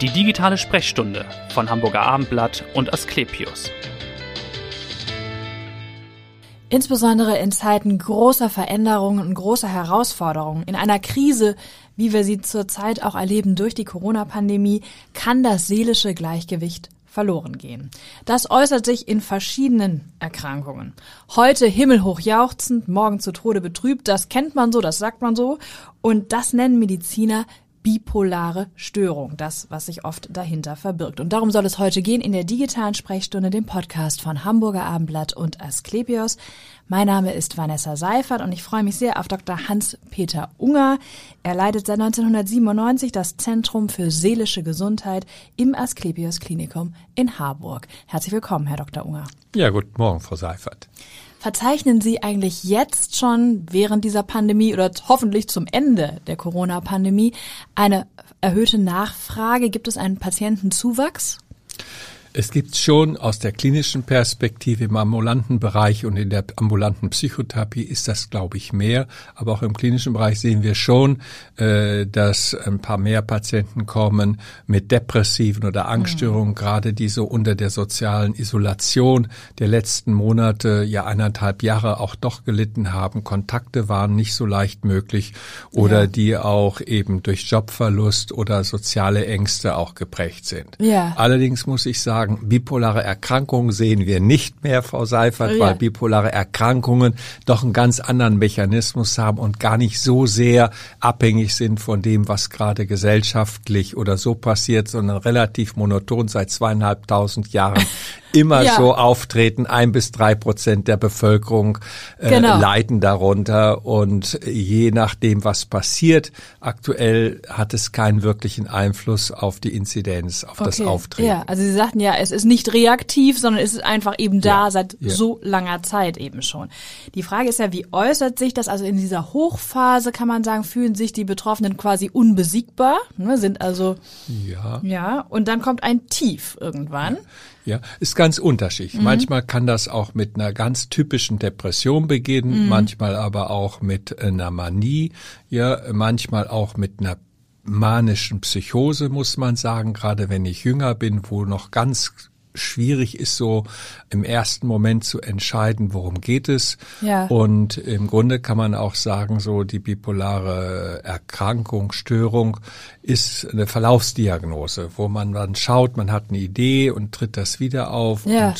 Die digitale Sprechstunde von Hamburger Abendblatt und Asklepios. Insbesondere in Zeiten großer Veränderungen und großer Herausforderungen, in einer Krise, wie wir sie zurzeit auch erleben durch die Corona-Pandemie, kann das seelische Gleichgewicht verloren gehen. Das äußert sich in verschiedenen Erkrankungen. Heute himmelhoch jauchzend, morgen zu Tode betrübt, das kennt man so, das sagt man so. Und das nennen Mediziner bipolare Störung, das, was sich oft dahinter verbirgt. Und darum soll es heute gehen in der digitalen Sprechstunde, dem Podcast von Hamburger Abendblatt und Asklepios. Mein Name ist Vanessa Seifert und ich freue mich sehr auf Dr. Hans-Peter Unger. Er leitet seit 1997 das Zentrum für seelische Gesundheit im Asklepios Klinikum in Harburg. Herzlich willkommen, Herr Dr. Unger. Ja, guten Morgen, Frau Seifert. Verzeichnen Sie eigentlich jetzt schon während dieser Pandemie oder hoffentlich zum Ende der Corona-Pandemie eine erhöhte Nachfrage? Gibt es einen Patientenzuwachs? Es gibt schon aus der klinischen Perspektive im ambulanten Bereich und in der ambulanten Psychotherapie ist das, glaube ich, mehr. Aber auch im klinischen Bereich sehen wir schon, äh, dass ein paar mehr Patienten kommen mit depressiven oder Angststörungen, mhm. gerade die so unter der sozialen Isolation der letzten Monate, ja eineinhalb Jahre auch doch gelitten haben. Kontakte waren nicht so leicht möglich oder ja. die auch eben durch Jobverlust oder soziale Ängste auch geprägt sind. Ja. Allerdings muss ich sagen, sagen, bipolare Erkrankungen sehen wir nicht mehr, Frau Seifert, oh ja. weil bipolare Erkrankungen doch einen ganz anderen Mechanismus haben und gar nicht so sehr abhängig sind von dem, was gerade gesellschaftlich oder so passiert, sondern relativ monoton seit zweieinhalbtausend Jahren immer ja. so auftreten. Ein bis drei Prozent der Bevölkerung äh, genau. leiden darunter und je nachdem, was passiert, aktuell hat es keinen wirklichen Einfluss auf die Inzidenz, auf okay. das Auftreten. Ja, also Sie sagten ja, es ist nicht reaktiv, sondern es ist einfach eben da ja. seit ja. so langer Zeit eben schon. Die Frage ist ja, wie äußert sich das? Also in dieser Hochphase kann man sagen, fühlen sich die Betroffenen quasi unbesiegbar, ne, sind also ja, ja, und dann kommt ein Tief irgendwann. Ja. Ist ganz unterschiedlich. Mhm. Manchmal kann das auch mit einer ganz typischen Depression beginnen, mhm. manchmal aber auch mit einer Manie, ja, manchmal auch mit einer manischen Psychose, muss man sagen, gerade wenn ich jünger bin, wo noch ganz schwierig ist, so im ersten Moment zu entscheiden, worum geht es. Ja. Und im Grunde kann man auch sagen, so die bipolare Erkrankung, Störung ist eine Verlaufsdiagnose, wo man dann schaut, man hat eine Idee und tritt das wieder auf ja. und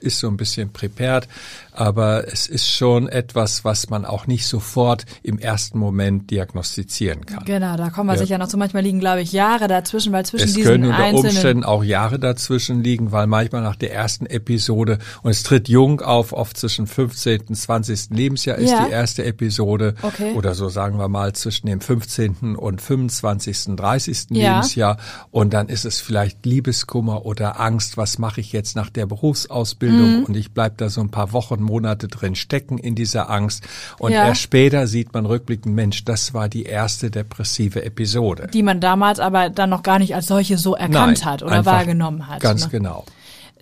ist so ein bisschen prepared. Aber es ist schon etwas, was man auch nicht sofort im ersten Moment diagnostizieren kann. Genau, da kommen wir ja. sicher noch zu. Manchmal liegen, glaube ich, Jahre dazwischen, weil zwischen es diesen können unter einzelnen Umständen auch Jahre dazwischen liegen, weil manchmal nach der ersten Episode und es tritt jung auf, oft zwischen 15. und 20. Lebensjahr ist ja. die erste Episode okay. oder so sagen wir mal zwischen dem 15. und 25. 30. Ja. Lebensjahr und dann ist es vielleicht Liebeskummer oder Angst, was mache ich jetzt nach der Berufsausbildung mhm. und ich bleib da so ein paar Wochen, Monate drin stecken in dieser Angst und ja. erst später sieht man rückblickend, Mensch, das war die erste depressive Episode. Die man damals aber dann noch gar nicht als solche so erkannt Nein, hat oder wahrgenommen hat. Ganz ne? genau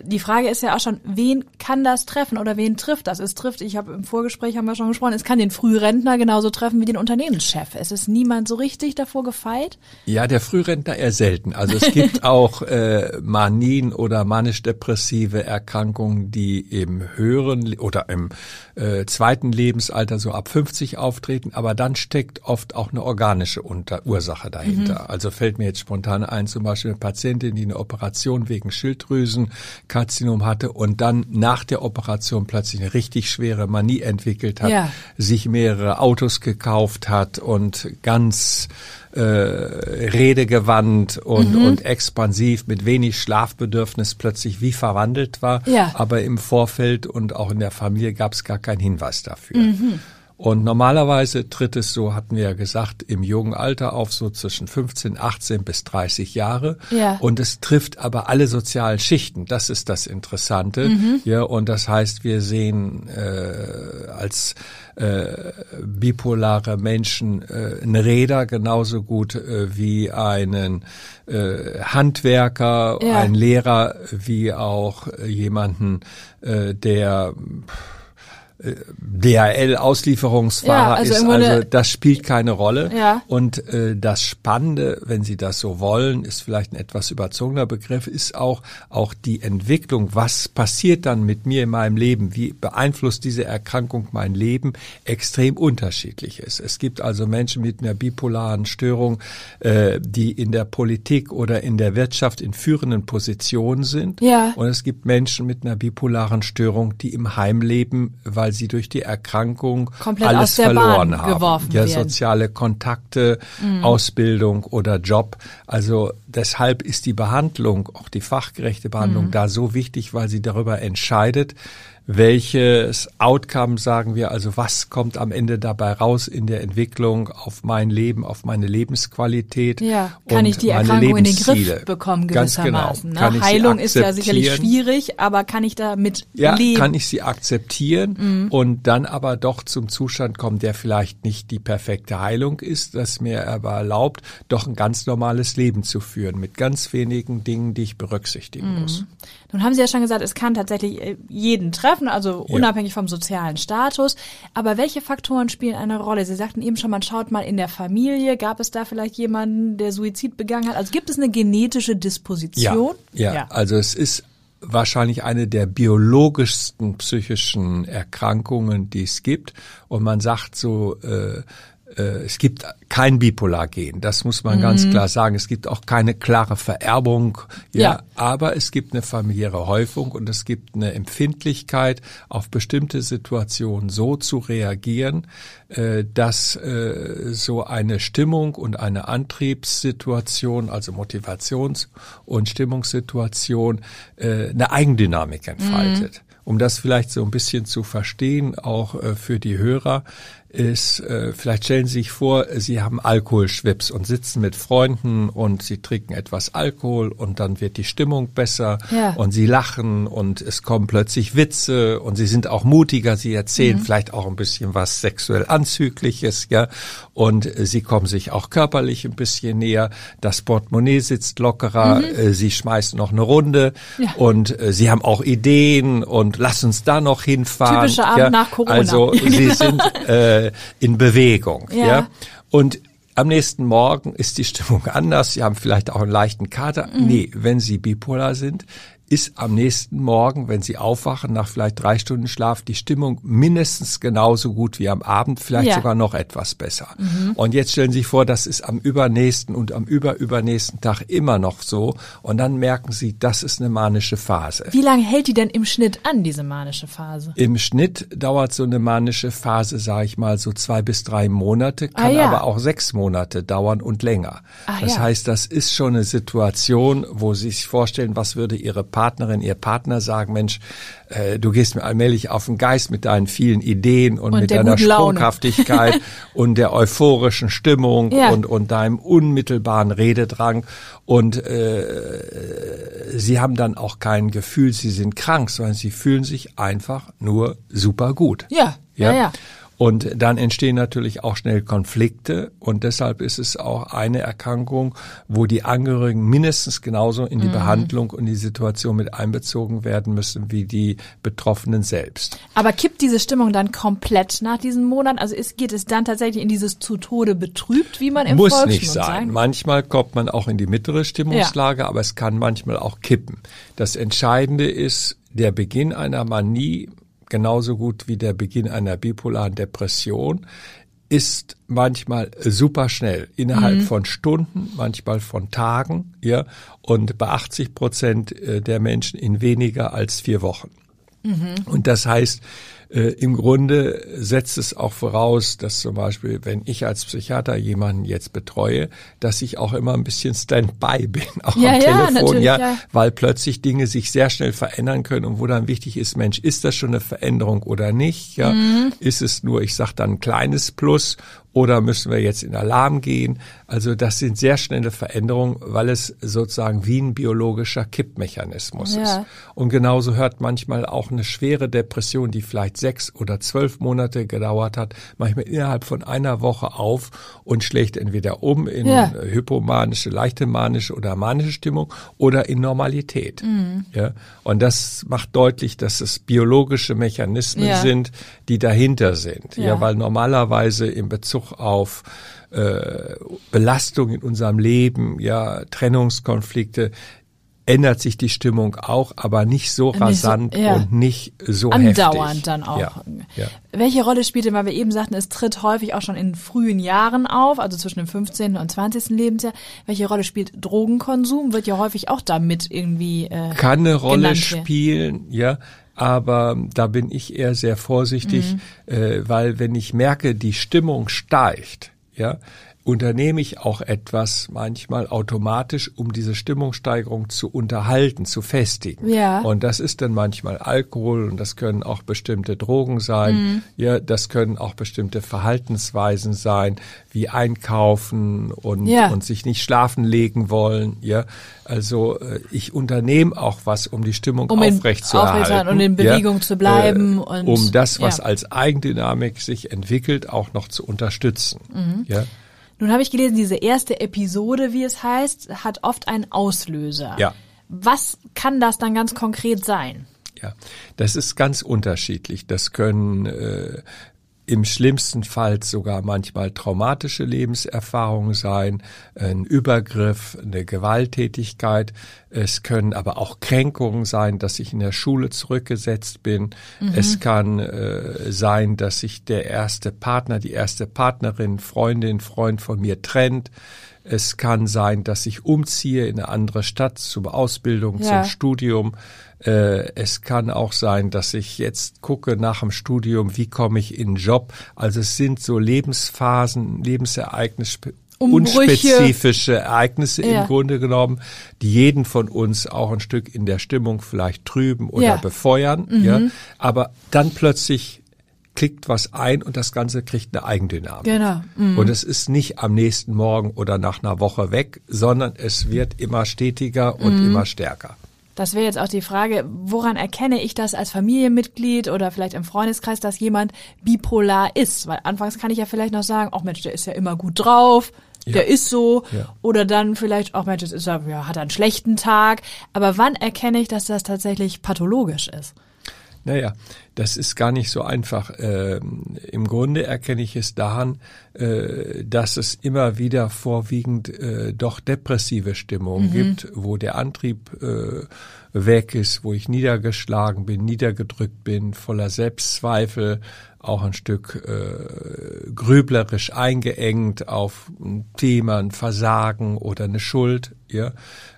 die Frage ist ja auch schon, wen kann das treffen oder wen trifft das? Es trifft, ich habe im Vorgespräch haben wir schon gesprochen, es kann den Frührentner genauso treffen wie den Unternehmenschef. Es ist niemand so richtig davor gefeit? Ja, der Frührentner eher selten. Also es gibt auch äh, Manien oder manisch-depressive Erkrankungen, die im höheren oder im äh, zweiten Lebensalter so ab 50 auftreten, aber dann steckt oft auch eine organische Unter Ursache dahinter. Mhm. Also fällt mir jetzt spontan ein, zum Beispiel eine Patientin, die eine Operation wegen Schilddrüsen Karzinom hatte und dann nach der Operation plötzlich eine richtig schwere Manie entwickelt hat, ja. sich mehrere Autos gekauft hat und ganz äh, redegewandt und, mhm. und expansiv mit wenig Schlafbedürfnis plötzlich wie verwandelt war. Ja. Aber im Vorfeld und auch in der Familie gab es gar keinen Hinweis dafür. Mhm. Und normalerweise tritt es, so hatten wir ja gesagt, im jungen Alter auf, so zwischen 15, 18 bis 30 Jahre. Ja. Und es trifft aber alle sozialen Schichten. Das ist das Interessante. Mhm. Ja, und das heißt, wir sehen äh, als äh, bipolare Menschen äh, einen Räder genauso gut äh, wie einen äh, Handwerker, ja. einen Lehrer, wie auch jemanden, äh, der DHL-Auslieferungsfahrer Ja, also ist, also das spielt keine Rolle. Ja. Und äh, das Spannende, wenn Sie das so wollen, ist vielleicht ein etwas überzogener Begriff, ist auch auch die Entwicklung. Was passiert dann mit mir in meinem Leben? Wie beeinflusst diese Erkrankung mein Leben? Extrem unterschiedlich ist. Es gibt also Menschen mit einer bipolaren Störung, äh, die in der Politik oder in der Wirtschaft in führenden Positionen sind. Ja. Und es gibt Menschen mit einer bipolaren Störung, die im Heim leben, weil sie durch die Erkrankung Komplett alles verloren Bahn haben. ja, werden. Mhm. soziale Kontakte, Ausbildung oder Job. Also deshalb ist die Behandlung, auch die fachgerechte Mhm. Behandlung da so wichtig, weil sie darüber entscheidet, welches Outcome sagen wir, also was kommt am Ende dabei raus in der Entwicklung auf mein Leben, auf meine Lebensqualität Ja, kann ich die Erkrankung in den. Griff bekommen Ganz gewissermaßen. genau. Kann ne? Heilung ist ja sicherlich schwierig, aber kann ich damit Ja, leben? kann ich sie akzeptieren und dann aber doch zum Zustand kommen, der vielleicht nicht die perfekte Heilung ist, das mir aber erlaubt, doch ein ganz normales Leben zu führen mit ganz wenigen Dingen, die ich berücksichtigen muss. Nun haben Sie ja schon gesagt, es kann tatsächlich äh, jeden treffen, also Ja. unabhängig vom sozialen Status. Aber welche Faktoren spielen eine Rolle? Sie sagten eben schon, man schaut mal in der Familie. Gab es da vielleicht jemanden, der Suizid begangen hat? Also gibt es eine genetische Disposition? Ja, ja, also es ist wahrscheinlich eine der biologischsten psychischen Erkrankungen, die es gibt. Und man sagt so, äh, es gibt kein Bipolar-Gen, das muss man ganz klar sagen. Es gibt auch keine klare Vererbung, ja, Ja. aber es gibt eine familiäre Häufung und es gibt eine Empfindlichkeit, auf bestimmte Situationen so zu reagieren, äh, dass äh, so eine Stimmung und eine Antriebssituation, also Motivations- und Stimmungssituation, äh, eine Eigendynamik entfaltet. Um das vielleicht so ein bisschen zu verstehen, auch äh, für die Hörer, ist, äh, vielleicht stellen Sie sich vor, Sie haben Alkoholschwips und sitzen mit Freunden und Sie trinken etwas Alkohol und dann wird die Stimmung besser Ja. und Sie lachen und es kommen plötzlich Witze und Sie sind auch mutiger, Sie erzählen vielleicht auch ein bisschen was sexuell Anzügliches, ja, und äh, Sie kommen sich auch körperlich ein bisschen näher, das Portemonnaie sitzt lockerer, äh, Sie schmeißen noch eine Runde Ja. und äh, Sie haben auch Ideen und lass uns da noch hinfahren. Typischer Abend ja. nach Corona. Also Sie sind äh, in Bewegung, Ja. ja. Und am nächsten Morgen ist die Stimmung anders. Sie haben vielleicht auch einen leichten Kater. Mhm. Nee, wenn Sie bipolar sind, ist am nächsten Morgen, wenn Sie aufwachen, nach vielleicht drei Stunden Schlaf, die Stimmung mindestens genauso gut wie am Abend, vielleicht Ja. Mhm. sogar noch etwas besser. Und jetzt stellen Sie sich vor, das ist am übernächsten und am überübernächsten Tag immer noch so. Und dann merken Sie, das ist eine manische Phase. Wie lange hält die denn im Schnitt an, diese manische Phase? Im Schnitt dauert so eine manische Phase, sage ich mal, so zwei bis drei Monate, kann Ah, ja. aber auch sechs Monate dauern und länger. Ah, das ja. heißt, das ist schon eine Situation, wo Sie sich vorstellen, was würde Ihre Partnerin, Ihr Partner sagen, Mensch, äh, du gehst mir allmählich auf den Geist mit deinen vielen Ideen und, Und mit deiner. Sprunghaftigkeit und der euphorischen Stimmung Ja. und, und deinem unmittelbaren Rededrang. Und äh, sie haben dann auch kein Gefühl, sie sind krank, sondern sie fühlen sich einfach nur super gut. Ja, ja, ja. Und dann entstehen natürlich auch schnell Konflikte und deshalb ist es auch eine Erkrankung, wo die Angehörigen mindestens genauso in Mhm. die Behandlung und die Situation mit einbezogen werden müssen wie die Betroffenen selbst. Aber kippt diese Stimmung dann komplett nach diesen Monaten? Also ist, geht es dann tatsächlich in dieses zu Tode betrübt, wie man im Muss Volksmund nicht sein. sagt? Manchmal kommt man auch in die mittlere Stimmungslage, aber es kann manchmal auch kippen. Das Entscheidende ist der Beginn einer Manie, genauso gut wie der Beginn einer bipolaren Depression, ist manchmal super schnell, innerhalb von Stunden, manchmal von Tagen, ja, und bei 80 Prozent äh, der Menschen in weniger als vier Wochen. Und das heißt, äh, im Grunde setzt es auch voraus, dass zum Beispiel, wenn ich als Psychiater jemanden jetzt betreue, dass ich auch immer ein bisschen Standby bin, auch Ja, am ja, Telefon, ja, ja. weil plötzlich Dinge sich sehr schnell verändern können und wo dann wichtig ist, Mensch, ist das schon eine Veränderung oder nicht? Ja, Mhm. ist es nur, ich sage dann ein kleines Plus oder müssen wir jetzt in Alarm gehen? Also das sind sehr schnelle Veränderungen, weil es sozusagen wie ein biologischer Kippmechanismus ja. ist. Und genauso hört manchmal auch eine schwere Depression, die vielleicht sechs oder zwölf Monate gedauert hat, manchmal innerhalb von einer Woche auf und schlägt entweder um in ja. hypomanische, leichte manische oder manische Stimmung oder in Normalität. Mhm. Ja? Und das macht deutlich, dass es biologische Mechanismen ja. sind, die dahinter sind. Ja. ja, weil normalerweise in Bezug auf äh, Belastung in unserem Leben, ja, Trennungskonflikte, ändert sich die Stimmung auch, aber nicht so nicht rasant so, ja. und nicht so Andauernd heftig. dann auch. Ja, ja. Welche Rolle spielt denn, weil wir eben sagten, es tritt häufig auch schon in frühen Jahren auf, also zwischen dem 15. und 20. Lebensjahr. Welche Rolle spielt Drogenkonsum? Wird ja häufig auch damit irgendwie äh, Kann eine Rolle spielen, ja aber da bin ich eher sehr vorsichtig, mhm. äh, weil wenn ich merke, die Stimmung steigt, ja, unternehme ich auch etwas manchmal automatisch, um diese Stimmungssteigerung zu unterhalten, zu festigen. Ja. Und das ist dann manchmal Alkohol und das können auch bestimmte Drogen sein. Mhm. Ja, das können auch bestimmte Verhaltensweisen sein, wie einkaufen und, ja. und sich nicht schlafen legen wollen. Ja, also äh, ich unternehme auch was, um die Stimmung um aufrechtzuerhalten. Und in Bewegung ja, zu bleiben. Äh, und, um das, was ja. als Eigendynamik sich entwickelt, auch noch zu unterstützen. Mhm. Ja. Nun habe ich gelesen, diese erste Episode, wie es heißt, hat oft einen Auslöser. Ja. Was kann das dann ganz konkret sein? Ja, das ist ganz unterschiedlich. Das können äh, im schlimmsten Fall sogar manchmal traumatische Lebenserfahrungen sein, ein Übergriff, eine Gewalttätigkeit. Es können aber auch Kränkungen sein, dass ich in der Schule zurückgesetzt bin. Mhm. Es kann äh, sein, dass sich der erste Partner, die erste Partnerin, Freundin, Freund von mir trennt. Es kann sein, dass ich umziehe in eine andere Stadt zur Ausbildung, ja. zum Studium. Äh, es kann auch sein, dass ich jetzt gucke nach dem Studium, wie komme ich in den Job. Also es sind so Lebensphasen, Lebensereignisse, unspezifische Ereignisse ja. im Grunde genommen, die jeden von uns auch ein Stück in der Stimmung vielleicht trüben oder ja. befeuern. Mhm. Ja, aber dann plötzlich klickt was ein und das Ganze kriegt eine Eigendynamik. Genau. Mhm. Und es ist nicht am nächsten Morgen oder nach einer Woche weg, sondern es wird immer stetiger und mhm. immer stärker. Das wäre jetzt auch die Frage, woran erkenne ich das als Familienmitglied oder vielleicht im Freundeskreis, dass jemand bipolar ist? Weil anfangs kann ich ja vielleicht noch sagen, ach Mensch, der ist ja immer gut drauf, ja. der ist so. Ja. Oder dann vielleicht, ach Mensch, jetzt ist er, ja, hat er einen schlechten Tag. Aber wann erkenne ich, dass das tatsächlich pathologisch ist? Naja, das ist gar nicht so einfach. Ähm, Im Grunde erkenne ich es daran, äh, dass es immer wieder vorwiegend äh, doch depressive Stimmungen mhm. gibt, wo der Antrieb äh, weg ist, wo ich niedergeschlagen bin, niedergedrückt bin, voller Selbstzweifel, auch ein Stück äh, grüblerisch eingeengt auf ein Thema, ein Versagen oder eine Schuld, ja,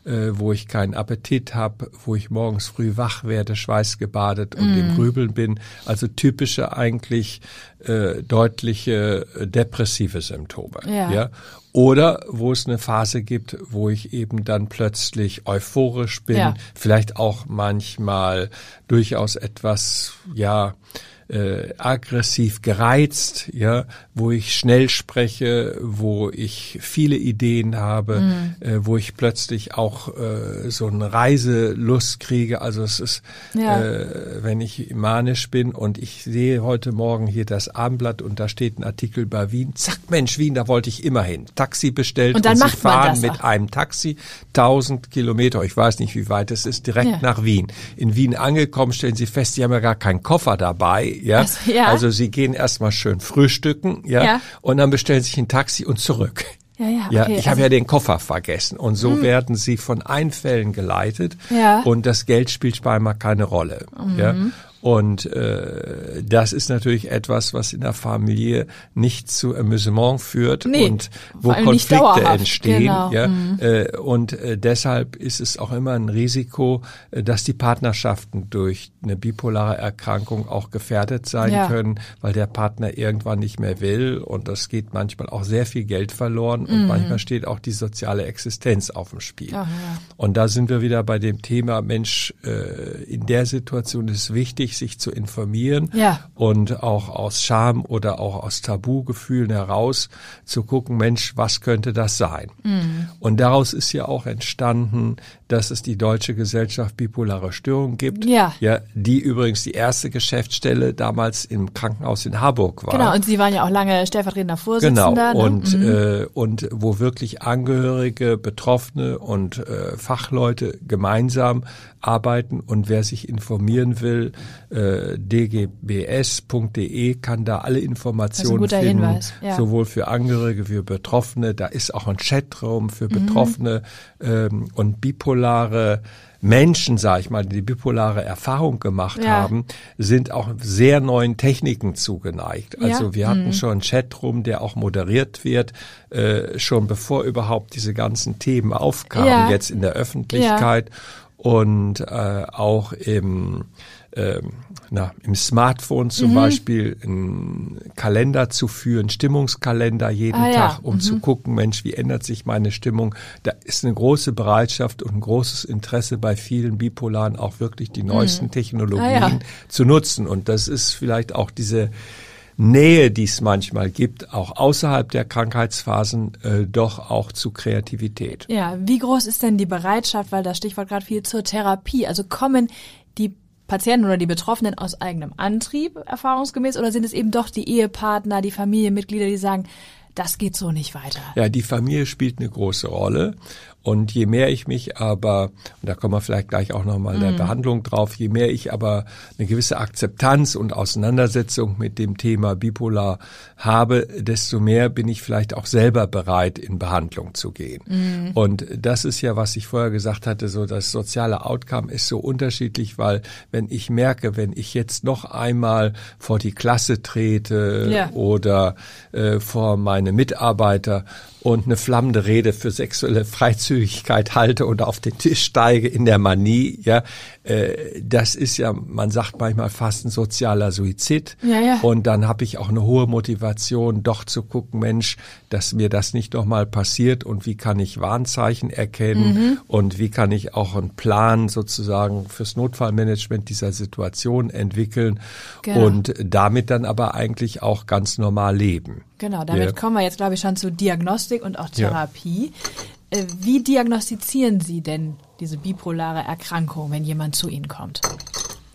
äh, wo ich keinen Appetit habe, wo ich morgens früh wach werde, schweißgebadet und mm. im Grübeln bin. Also typische eigentlich äh, deutliche äh, depressive Symptome, ja. ja. Oder wo es eine Phase gibt, wo ich eben dann plötzlich euphorisch bin, ja. vielleicht auch manchmal durchaus etwas, ja, äh, aggressiv gereizt, ja, wo ich schnell spreche, wo ich viele Ideen habe, mhm. äh, wo ich plötzlich auch äh, so eine Reiselust kriege. Also es ist, ja. äh, wenn ich manisch bin und ich sehe heute Morgen hier das Abendblatt und da steht ein Artikel bei Wien, zack Mensch, Wien, da wollte ich immer hin. Taxi bestellt und, dann und sie fahren mit einem Taxi 1000 Kilometer, ich weiß nicht, wie weit es ist, direkt ja. nach Wien. In Wien angekommen, stellen sie fest, sie haben ja gar keinen Koffer dabei ja. Also, ja. also sie gehen erstmal schön frühstücken, ja, ja, und dann bestellen sich ein Taxi und zurück. Ja, ja, okay. ja ich also, habe ja den Koffer vergessen und so hm. werden sie von Einfällen geleitet ja. und das Geld spielt bei mal keine Rolle. Mhm. Ja. Und äh, das ist natürlich etwas, was in der Familie nicht zu Amüsement führt nee, und wo Konflikte entstehen. Genau. Ja, mhm. äh, und äh, deshalb ist es auch immer ein Risiko, äh, dass die Partnerschaften durch eine bipolare Erkrankung auch gefährdet sein ja. können, weil der Partner irgendwann nicht mehr will und das geht manchmal auch sehr viel Geld verloren und mhm. manchmal steht auch die soziale Existenz auf dem Spiel. Ach, ja. Und da sind wir wieder bei dem Thema Mensch, äh, in der Situation ist wichtig, wichtig, sich zu informieren Ja. und auch aus Scham oder auch aus Tabugefühlen heraus zu gucken, Mensch, was könnte das sein? Mhm. Und daraus ist ja auch entstanden, dass es die Deutsche Gesellschaft bipolare Störung gibt, Ja. ja, die übrigens die erste Geschäftsstelle damals im Krankenhaus in Harburg war. Genau, und Sie waren ja auch lange stellvertretender Genau, Vorsitzender. ne? und, Mhm. äh, und wo wirklich Angehörige, Betroffene und äh, Fachleute gemeinsam arbeiten und wer sich informieren will, äh, dgbs.de kann da alle Informationen finden, Hinweis, ja. sowohl für Angehörige wie Betroffene. Da ist auch ein Chatraum Mhm. für Betroffene ähm, und bipolare Menschen, sage ich mal, die bipolare Erfahrung gemacht Ja. haben, sind auch sehr neuen Techniken zugeneigt. Also Ja. wir hatten schon einen Chatroom, der auch moderiert wird, äh, schon bevor überhaupt diese ganzen Themen aufkamen, Ja. jetzt in der Öffentlichkeit und äh, auch im ähm, na, im Smartphone Mhm. zum Beispiel einen Kalender zu führen, Stimmungskalender jeden Ah, ja. Tag, um zu gucken, Mensch, wie ändert sich meine Stimmung? Da ist eine große Bereitschaft und ein großes Interesse bei vielen Bipolaren, auch wirklich die neuesten Technologien Ah, ja. zu nutzen. Und das ist vielleicht auch diese Nähe, die es manchmal gibt, auch außerhalb der Krankheitsphasen, äh, doch auch zu Kreativität. Ja, wie groß ist denn die Bereitschaft, weil das Stichwort gerade viel zur Therapie, also kommen die Patienten oder die Betroffenen aus eigenem Antrieb erfahrungsgemäß oder sind es eben doch die Ehepartner, die Familienmitglieder, die sagen, das geht so nicht weiter? Ja, die Familie spielt eine große Rolle. Und je mehr ich mich aber, und da kommen wir vielleicht gleich auch nochmal in der Behandlung drauf, je mehr ich aber eine gewisse Akzeptanz und Auseinandersetzung mit dem Thema Bipolar habe, desto mehr bin ich vielleicht auch selber bereit, in Behandlung zu gehen. Und das ist ja, was ich vorher gesagt hatte, so das soziale Outcome ist so unterschiedlich, weil wenn ich merke, wenn ich jetzt noch einmal vor die Klasse trete Ja. oder äh, vor meine Mitarbeiter und eine flammende Rede für sexuelle Freizügigkeit halte und auf den Tisch steige in der Manie, ja, äh, das ist ja, man sagt manchmal fast ein sozialer Suizid. Ja, ja. Und dann habe ich auch eine hohe Motivation, doch zu gucken, Mensch, dass mir das nicht nochmal passiert und wie kann ich Warnzeichen erkennen Mhm. und wie kann ich auch einen Plan sozusagen fürs Notfallmanagement dieser Situation entwickeln Genau. und damit dann aber eigentlich auch ganz normal leben. Genau, damit Ja. kommen wir jetzt, glaube ich, schon zu Diagnostik und auch Ja. Therapie. Äh, Wie diagnostizieren Sie denn diese bipolare Erkrankung, wenn jemand zu Ihnen kommt?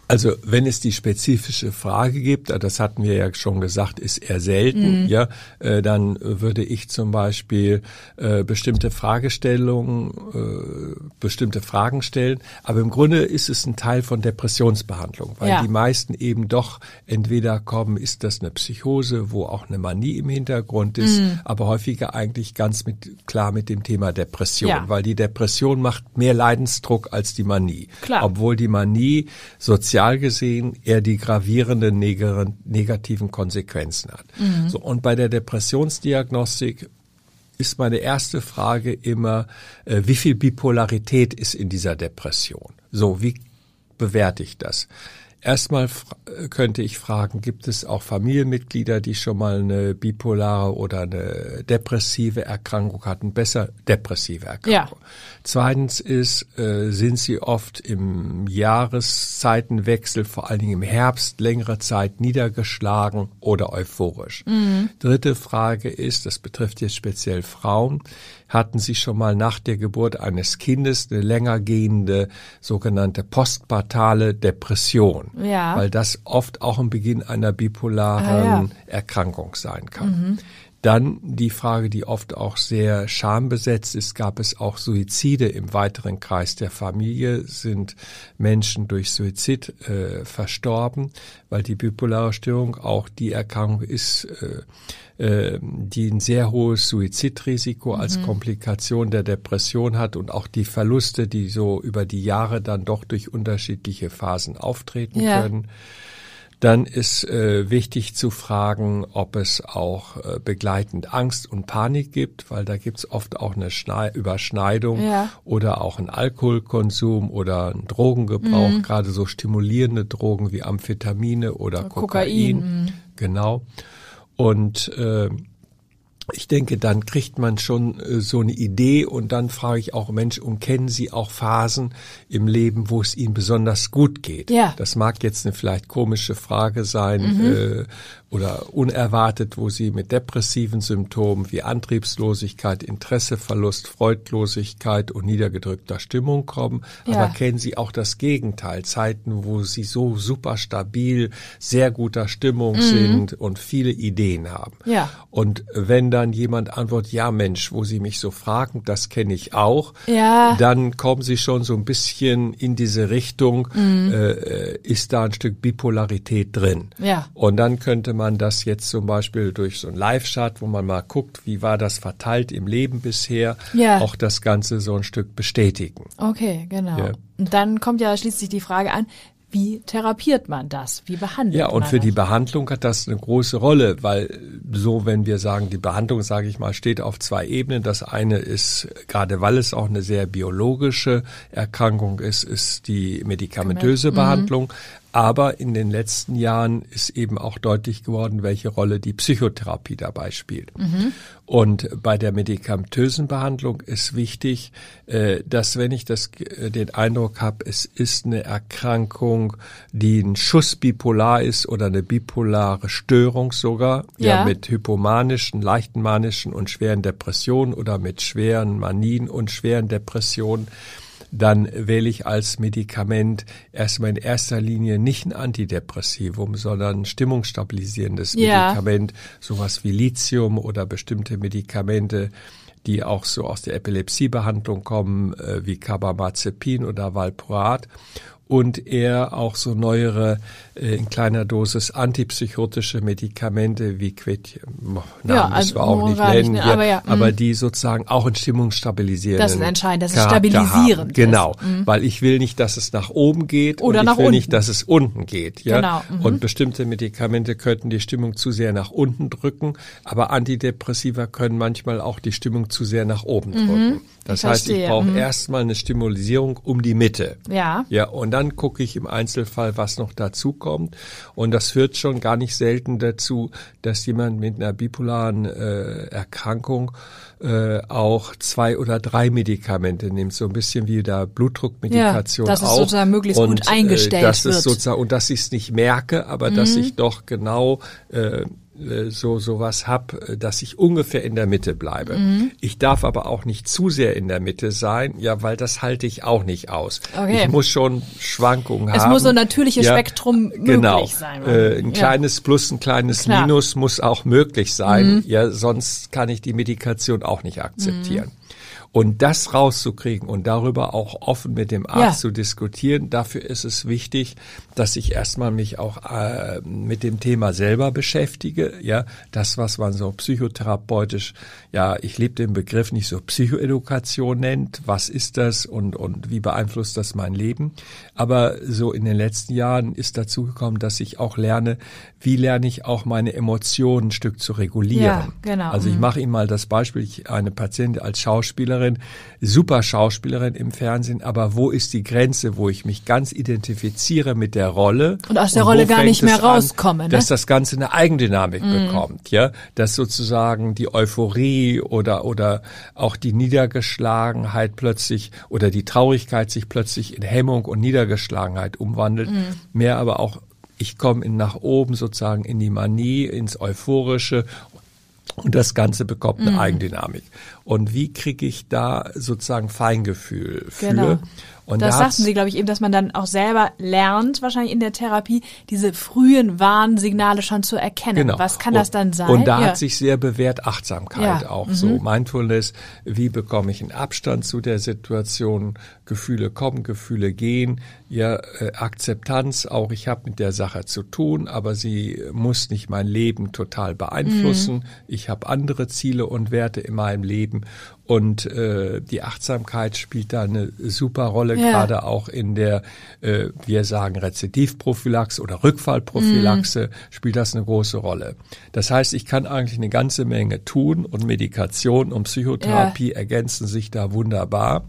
Also wenn es die spezifische Frage gibt, das hatten wir ja schon gesagt, ist eher selten, ja, äh, dann würde ich zum Beispiel äh, bestimmte Fragestellungen, äh, bestimmte Fragen stellen. Aber im Grunde ist es ein Teil von Depressionsbehandlung, weil Ja. die meisten eben doch entweder kommen, ist das eine Psychose, wo auch eine Manie im Hintergrund ist, aber häufiger eigentlich ganz mit, klar mit dem Thema Depression, Ja. weil die Depression macht mehr Leidensdruck als die Manie. Klar. Obwohl die Manie sozial gesehen eher die gravierenden negativen Konsequenzen hat. So, und bei der Depressionsdiagnostik ist meine erste Frage immer, äh, wie viel Bipolarität ist in dieser Depression? So, wie bewerte ich das? Erstmal könnte ich fragen, gibt es auch Familienmitglieder, die schon mal eine bipolare oder eine depressive Erkrankung hatten? Besser depressive Erkrankung. Zweitens ist, äh, sind sie oft im Jahreszeitenwechsel, vor allen Dingen im Herbst, längere Zeit niedergeschlagen oder euphorisch. Dritte Frage ist, das betrifft jetzt speziell Frauen, hatten sie schon mal nach der Geburt eines Kindes eine länger gehende sogenannte postpartale Depression, Ja. weil das oft auch ein Beginn einer bipolaren Ah, ja. Erkrankung sein kann. Dann die Frage, die oft auch sehr schambesetzt ist, gab es auch Suizide im weiteren Kreis der Familie? Sind Menschen durch Suizid äh, verstorben? Weil die bipolare Störung auch die Erkrankung ist, äh, äh, die ein sehr hohes Suizidrisiko als Komplikation der Depression hat und auch die Verluste, die so über die Jahre dann doch durch unterschiedliche Phasen auftreten Ja. können. Dann ist äh, wichtig zu fragen, ob es auch äh, begleitend Angst und Panik gibt, weil da gibt es oft auch eine Schnei Überschneidung Ja. oder auch ein Alkoholkonsum oder ein Drogengebrauch, Mhm. gerade so stimulierende Drogen wie Amphetamine oder Kokain, Kokain. Genau. Und äh, ich denke, dann kriegt man schon äh, so eine Idee und dann frage ich auch, Mensch, und kennen Sie auch Phasen im Leben, wo es Ihnen besonders gut geht? Ja. Das mag jetzt eine vielleicht komische Frage sein Mhm. äh, oder unerwartet, wo Sie mit depressiven Symptomen wie Antriebslosigkeit, Interesseverlust, Freudlosigkeit und niedergedrückter Stimmung kommen. Ja. Aber kennen Sie auch das Gegenteil, Zeiten, wo Sie so super stabil, sehr guter Stimmung sind und viele Ideen haben? Mhm. Ja. Und wenn dann jemand antwortet, ja Mensch, wo Sie mich so fragen, das kenne ich auch, Ja. dann kommen Sie schon so ein bisschen in diese Richtung, Mhm. äh, ist da ein Stück Bipolarität drin. Ja. Und dann könnte man das jetzt zum Beispiel durch so ein Live-Chart, wo man mal guckt, wie war das verteilt im Leben bisher, Ja. auch das Ganze so ein Stück bestätigen. Okay, genau. Ja. Und dann kommt ja schließlich die Frage an, wie therapiert man das? Wie behandelt Ja, und man für die das? Behandlung hat das eine große Rolle, weil so, wenn wir sagen, die Behandlung, sage ich mal, steht auf zwei Ebenen. Das eine ist, gerade weil es auch eine sehr biologische Erkrankung ist, ist die medikamentöse Behandlung. Aber in den letzten Jahren ist eben auch deutlich geworden, welche Rolle die Psychotherapie dabei spielt. Und bei der medikamentösen Behandlung ist wichtig, äh, dass wenn ich das, äh, den Eindruck habe, es ist eine Erkrankung, die ein Schuss bipolar ist oder eine bipolare Störung sogar, ja, Ja. mit hypomanischen, leichten manischen und schweren Depressionen oder mit schweren Manien und schweren Depressionen, dann wähle ich als Medikament erstmal in erster Linie nicht ein Antidepressivum, sondern ein stimmungsstabilisierendes Ja. Medikament, sowas wie Lithium oder bestimmte Medikamente, die auch so aus der Epilepsiebehandlung kommen, äh, wie Carbamazepin oder Valproat. Und eher auch so neuere, äh, in kleiner Dosis antipsychotische Medikamente wie Quet, Namen Ja, müssen also wir auch nicht nicht, nennen, ne, ja, aber ja, aber mm. die sozusagen auch in stimmungsstabilisierenden Das ist entscheidend, dass es Charakter stabilisierend haben. ist. Genau, weil ich will nicht, dass es nach oben geht Oder und ich will unten. nicht, dass es unten geht. Ja? Genau, mhm. Und bestimmte Medikamente könnten die Stimmung zu sehr nach unten drücken, aber Antidepressiva können manchmal auch die Stimmung zu sehr nach oben drücken. Das Mhm. Ich heißt, ich verstehe, brauche mhm. erstmal eine Stimulisierung um die Mitte. Ja. Ja, und dann gucke ich im Einzelfall, was noch dazu kommt. Und das führt schon gar nicht selten dazu, dass jemand mit einer bipolaren äh, Erkrankung äh, auch zwei oder drei Medikamente nimmt, so ein bisschen wie der Blutdruckmedikation Ja, dass es auch. sozusagen möglichst und, gut eingestellt äh, dass wird. Es sozusagen, und dass ich es nicht merke, aber dass ich doch genau äh, äh, so sowas hab, äh, dass ich ungefähr in der Mitte bleibe. Mhm. Ich darf aber auch nicht zu sehr in der Mitte sein, ja, weil das halte ich auch nicht aus. Okay. Ich muss schon Schwankungen Es haben. muss so ein natürliches Spektrum möglich genau. sein. Äh, ein Ja. kleines Plus, ein kleines Klar. Mhm. Minus muss auch möglich sein. Ja, sonst kann ich die Medikation auch nicht akzeptieren. Und das rauszukriegen und darüber auch offen mit dem Arzt Ja. zu diskutieren, dafür ist es wichtig, dass ich erstmal mich auch äh, mit dem Thema selber beschäftige. Ja, das, was man so psychotherapeutisch, ja, ich liebe den Begriff nicht so Psychoedukation nennt. Was ist das und, und wie beeinflusst das mein Leben? Aber so in den letzten Jahren ist dazu gekommen, dass ich auch lerne, wie lerne ich auch meine Emotionen ein Stück zu regulieren. Ja, genau. Also ich Mhm. mache Ihnen mal das Beispiel, ich, eine Patientin als Schauspielerin, super Schauspielerin im Fernsehen, aber wo ist die Grenze, wo ich mich ganz identifiziere mit der Rolle? Und aus der wo Rolle gar nicht mehr es an, rauskomme, ne? Dass das Ganze eine Eigendynamik Mhm. bekommt, ja? Dass sozusagen die Euphorie oder, oder auch die Niedergeschlagenheit plötzlich oder die Traurigkeit sich plötzlich in Hemmung und Niedergeschlagenheit umwandelt. Mhm. Mehr aber auch ich komme nach oben sozusagen in die Manie, ins Euphorische und das Ganze bekommt eine Eigendynamik. Und wie kriege ich da sozusagen Feingefühl für? Genau. Und das da sagten Sie, glaube ich, eben, dass man dann auch selber lernt, wahrscheinlich in der Therapie, diese frühen Warnsignale schon zu erkennen. Genau. Was kann und, das dann sein? Und da Ja. hat sich sehr bewährt Achtsamkeit Ja. auch Mhm. so. Mindfulness, wie bekomme ich einen Abstand zu der Situation? Gefühle kommen, Gefühle gehen. Ja, äh, Akzeptanz auch, ich habe mit der Sache zu tun, aber sie muss nicht mein Leben total beeinflussen. Mhm. Ich habe andere Ziele und Werte in meinem Leben. Und äh, die Achtsamkeit spielt da eine super Rolle, Ja. gerade auch in der, äh, wir sagen Rezidivprophylaxe oder Rückfallprophylaxe, spielt das eine große Rolle. Das heißt, ich kann eigentlich eine ganze Menge tun und Medikation und Psychotherapie ergänzen sich da wunderbar.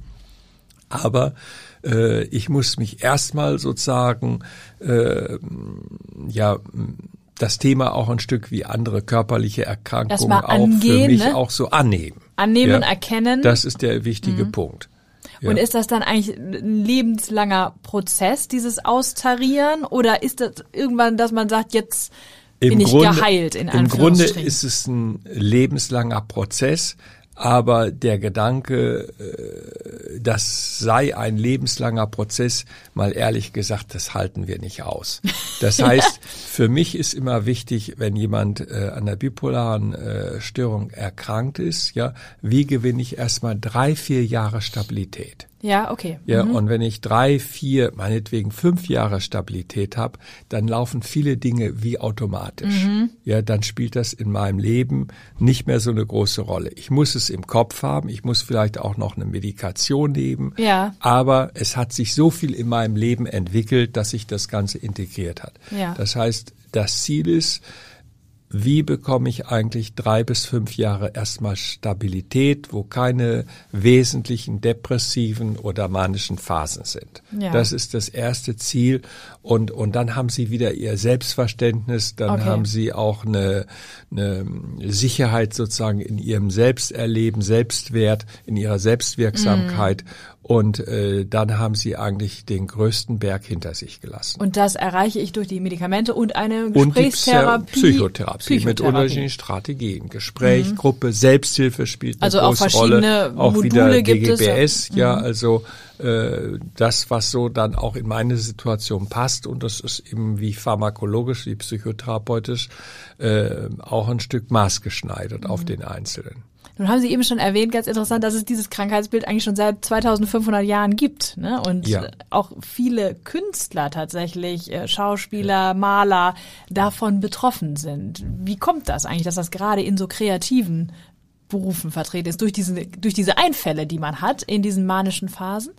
Aber äh, ich muss mich erstmal sozusagen äh, ja das Thema auch ein Stück wie andere körperliche Erkrankungen Erstmal auch angehen, für mich ne? auch so annehmen. Annehmen, Ja. erkennen. Das ist der wichtige Punkt. Ja. Und ist das dann eigentlich ein lebenslanger Prozess, dieses Austarieren? Oder ist das irgendwann, dass man sagt, jetzt bin ich geheilt, in Im Grunde ist es ein lebenslanger Prozess, aber der Gedanke, äh, das sei ein lebenslanger Prozess, mal ehrlich gesagt, das halten wir nicht aus. Das heißt, für mich ist immer wichtig, wenn jemand äh, an der bipolaren äh, Störung erkrankt ist, ja, wie gewinne ich erstmal drei, vier Jahre Stabilität? Ja, okay. Ja, und wenn ich drei, vier, meinetwegen fünf Jahre Stabilität habe, dann laufen viele Dinge wie automatisch. Ja, dann spielt das in meinem Leben nicht mehr so eine große Rolle. Ich muss es im Kopf haben, ich muss vielleicht auch noch eine Medikation nehmen, Ja. aber es hat sich so viel in meinem Leben entwickelt, dass sich das Ganze integriert hat. Ja. Das heißt, das Ziel ist, wie bekomme ich eigentlich drei bis fünf Jahre erstmal Stabilität, wo keine wesentlichen depressiven oder manischen Phasen sind. Ja. Das ist das erste Ziel. Und, und dann haben sie wieder ihr Selbstverständnis, dann Okay. haben sie auch eine, eine Sicherheit sozusagen in ihrem Selbsterleben, Selbstwert, in ihrer Selbstwirksamkeit. Mhm. Und äh, dann haben sie eigentlich den größten Berg hinter sich gelassen. Und das erreiche ich durch die Medikamente und eine Und Gesprächstherapie. Psychotherapie, mit Psychotherapie. Mhm. unterschiedlichen Strategien. Gespräch, Gruppe, Selbsthilfe spielt eine Also auch große verschiedene Rolle. Auch Module wieder gibt es, ja. Mhm. DGBS, ja, also äh, das, was so dann auch in meine Situation passt. Und das ist eben wie pharmakologisch, wie psychotherapeutisch äh, auch ein Stück maßgeschneidert Mhm. auf den Einzelnen. Nun haben Sie eben schon erwähnt, ganz interessant, dass es dieses Krankheitsbild eigentlich schon seit 2500 Jahren gibt. Ne? Und Ja. auch viele Künstler tatsächlich, äh, Schauspieler, Maler, davon betroffen sind. Wie kommt das eigentlich, dass das gerade in so kreativen Berufen vertreten ist? Durch diese, durch diese Einfälle, die man hat in diesen manischen Phasen?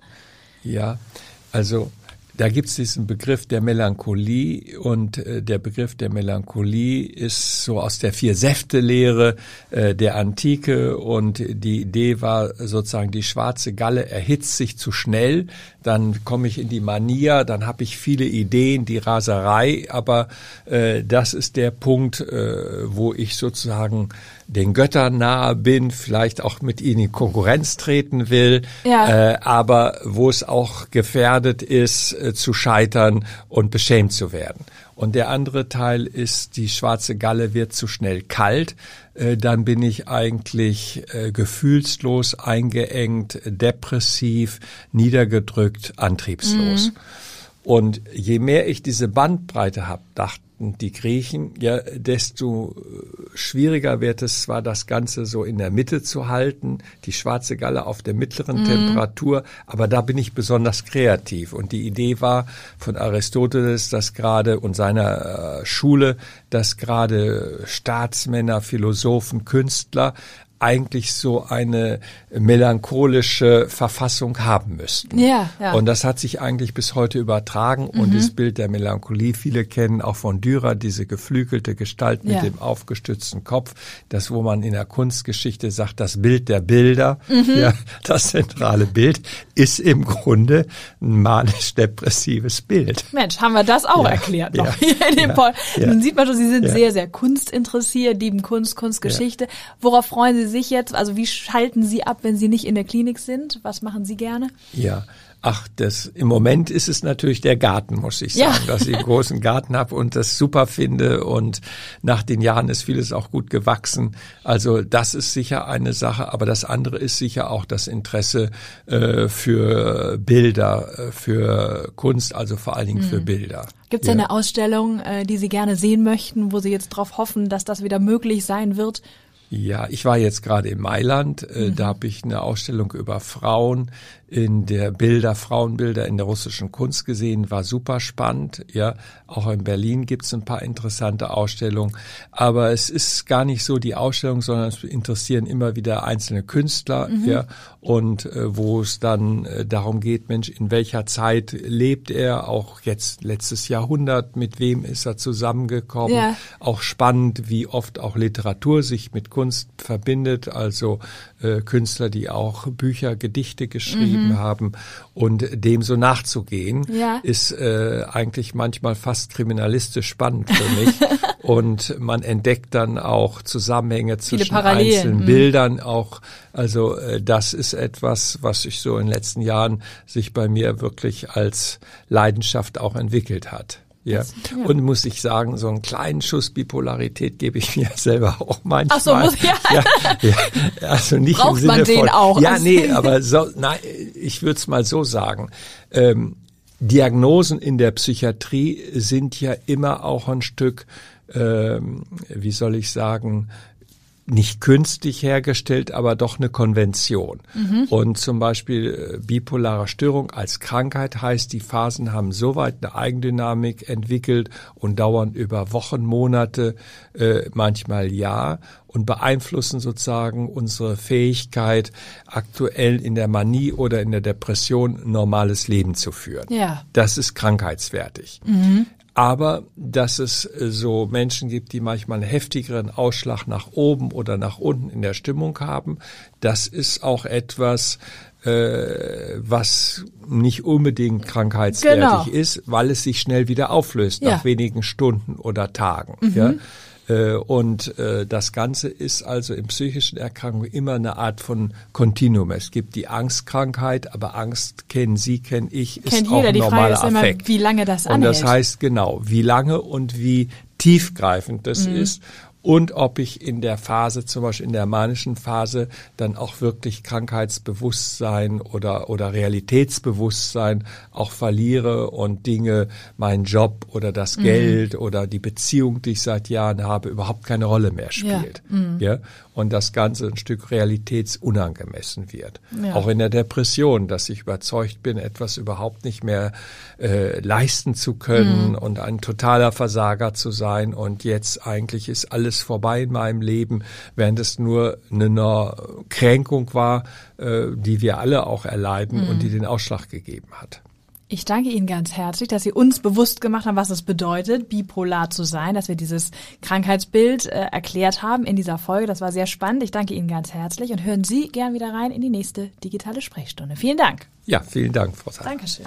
Ja, also da gibt es diesen Begriff der Melancholie und äh, der Begriff der Melancholie ist so aus der Vier-Säfte-Lehre äh, der Antike und die Idee war sozusagen, die schwarze Galle erhitzt sich zu schnell, dann komme ich in die Mania, dann habe ich viele Ideen, die Raserei, aber äh, das ist der Punkt, äh, wo ich sozusagen den Göttern nahe bin, vielleicht auch mit ihnen in Konkurrenz treten will, Ja. äh, aber wo es auch gefährdet ist, äh, zu scheitern und beschämt zu werden. Und der andere Teil ist, die schwarze Galle wird zu schnell kalt, äh, dann bin ich eigentlich äh, gefühlslos, eingeengt, depressiv, niedergedrückt, antriebslos. Und je mehr ich diese Bandbreite habe, dachten die Griechen, ja, desto äh, schwieriger wird es zwar, das Ganze so in der Mitte zu halten, die schwarze Galle auf der mittleren Temperatur, aber da bin ich besonders kreativ. Und die Idee war von Aristoteles, dass gerade und seiner äh, Schule, dass gerade Staatsmänner, Philosophen, Künstler eigentlich so eine melancholische Verfassung haben müssten. Ja, ja. Und das hat sich eigentlich bis heute übertragen. Und Mhm. das Bild der Melancholie, viele kennen auch von Dürer diese geflügelte Gestalt mit Ja. dem aufgestützten Kopf. Das, wo man in der Kunstgeschichte sagt, das Bild der Bilder, Mhm. ja, das zentrale Bild, ist im Grunde ein manisch-depressives Bild. Mensch, haben wir das auch Ja, erklärt noch ja, hier in dem ja. Nun sieht man schon, Sie sind sehr, sehr kunstinteressiert, lieben Kunst, Kunstgeschichte. Worauf freuen Sie sich jetzt? Also wie schalten Sie ab, wenn Sie nicht in der Klinik sind? Was machen Sie gerne? Ja. Ach, das im Moment ist es natürlich der Garten, muss ich Ja. sagen, dass ich einen großen Garten habe und das super finde und nach den Jahren ist vieles auch gut gewachsen. Also das ist sicher eine Sache, aber das andere ist sicher auch das Interesse äh, für Bilder, äh, für Kunst, also vor allen Dingen für Bilder. Gibt es ja. eine Ausstellung, äh, die Sie gerne sehen möchten, wo Sie jetzt darauf hoffen, dass das wieder möglich sein wird? Ja, ich war jetzt gerade in Mailand. Äh, Da habe ich eine Ausstellung über Frauen in der Bilder, Frauenbilder in der russischen Kunst gesehen. War super spannend. Ja, auch in Berlin gibt's ein paar interessante Ausstellungen. Aber es ist gar nicht so die Ausstellung, sondern es interessieren immer wieder einzelne Künstler. Ja, und äh, wo es dann äh, darum geht, Mensch, in welcher Zeit lebt er? Auch jetzt letztes Jahrhundert. Mit wem ist er zusammengekommen? Ja. Auch spannend, wie oft auch Literatur sich mit Dichtkunst verbindet, also äh, Künstler, die auch Bücher, Gedichte geschrieben mhm. Haben und dem so nachzugehen, ja. ist äh, eigentlich manchmal fast kriminalistisch spannend für mich. und man entdeckt dann auch Zusammenhänge zwischen einzelnen mhm. Bildern auch. Also äh, das ist etwas, was sich so in den letzten Jahren sich bei mir wirklich als Leidenschaft auch entwickelt hat. Ja. Das, ja. Und muss ich sagen, so einen kleinen Schuss Bipolarität gebe ich mir selber auch manchmal. Ach so, muss, ja. ja, ja also nicht Braucht im Sinne man den von, auch. Ja, nee, aber so, nein, ich würde es mal so sagen. Ähm, Diagnosen in der Psychiatrie sind ja immer auch ein Stück, ähm, wie soll ich sagen, nicht künstlich hergestellt, aber doch eine Konvention. Mhm. Und zum Beispiel äh, bipolare Störung als Krankheit heißt, die Phasen haben soweit eine Eigendynamik entwickelt und dauern über Wochen, Monate, äh, manchmal Jahr und beeinflussen sozusagen unsere Fähigkeit, aktuell in der Manie oder in der Depression normales Leben zu führen. Ja. Das ist krankheitswertig. Mhm. Aber dass es äh, so Menschen gibt, die manchmal einen heftigeren Ausschlag nach oben oder nach unten in der Stimmung haben, das ist auch etwas, äh, was nicht unbedingt krankheitswertig genau. ist, weil es sich schnell wieder auflöst ja. nach wenigen Stunden oder Tagen. Mhm. Ja? Äh, und äh, das Ganze ist also in psychischen Erkrankungen immer eine Art von Kontinuum. Es gibt die Angstkrankheit, aber Angst kennen Sie, kennen ich, ist Kennt auch jeder. ein normaler die Frage ist immer, wie lange das anhält. Und das heißt genau, wie lange und wie tiefgreifend das mhm. ist und ob ich in der Phase, zum Beispiel in der manischen Phase, dann auch wirklich Krankheitsbewusstsein oder, oder Realitätsbewusstsein auch verliere und Dinge, meinen Job oder das mhm. Geld oder die Beziehung, die ich seit Jahren habe, überhaupt keine Rolle mehr spielt. Ja. Mhm. ja? Und das Ganze ein Stück realitätsunangemessen wird. Ja. Auch in der Depression, dass ich überzeugt bin, etwas überhaupt nicht mehr äh, leisten zu können mhm. und ein totaler Versager zu sein und jetzt eigentlich ist alles alles vorbei in meinem Leben, während es nur eine Kränkung war, äh, die wir alle auch erleiden mhm. und die den Ausschlag gegeben hat. Ich danke Ihnen ganz herzlich, dass Sie uns bewusst gemacht haben, was es bedeutet, bipolar zu sein, dass wir dieses Krankheitsbild äh, erklärt haben in dieser Folge. Das war sehr spannend. Ich danke Ihnen ganz herzlich und hören Sie gern wieder rein in die nächste digitale Sprechstunde. Vielen Dank. Ja, vielen Dank, Frau Seidel. Dankeschön.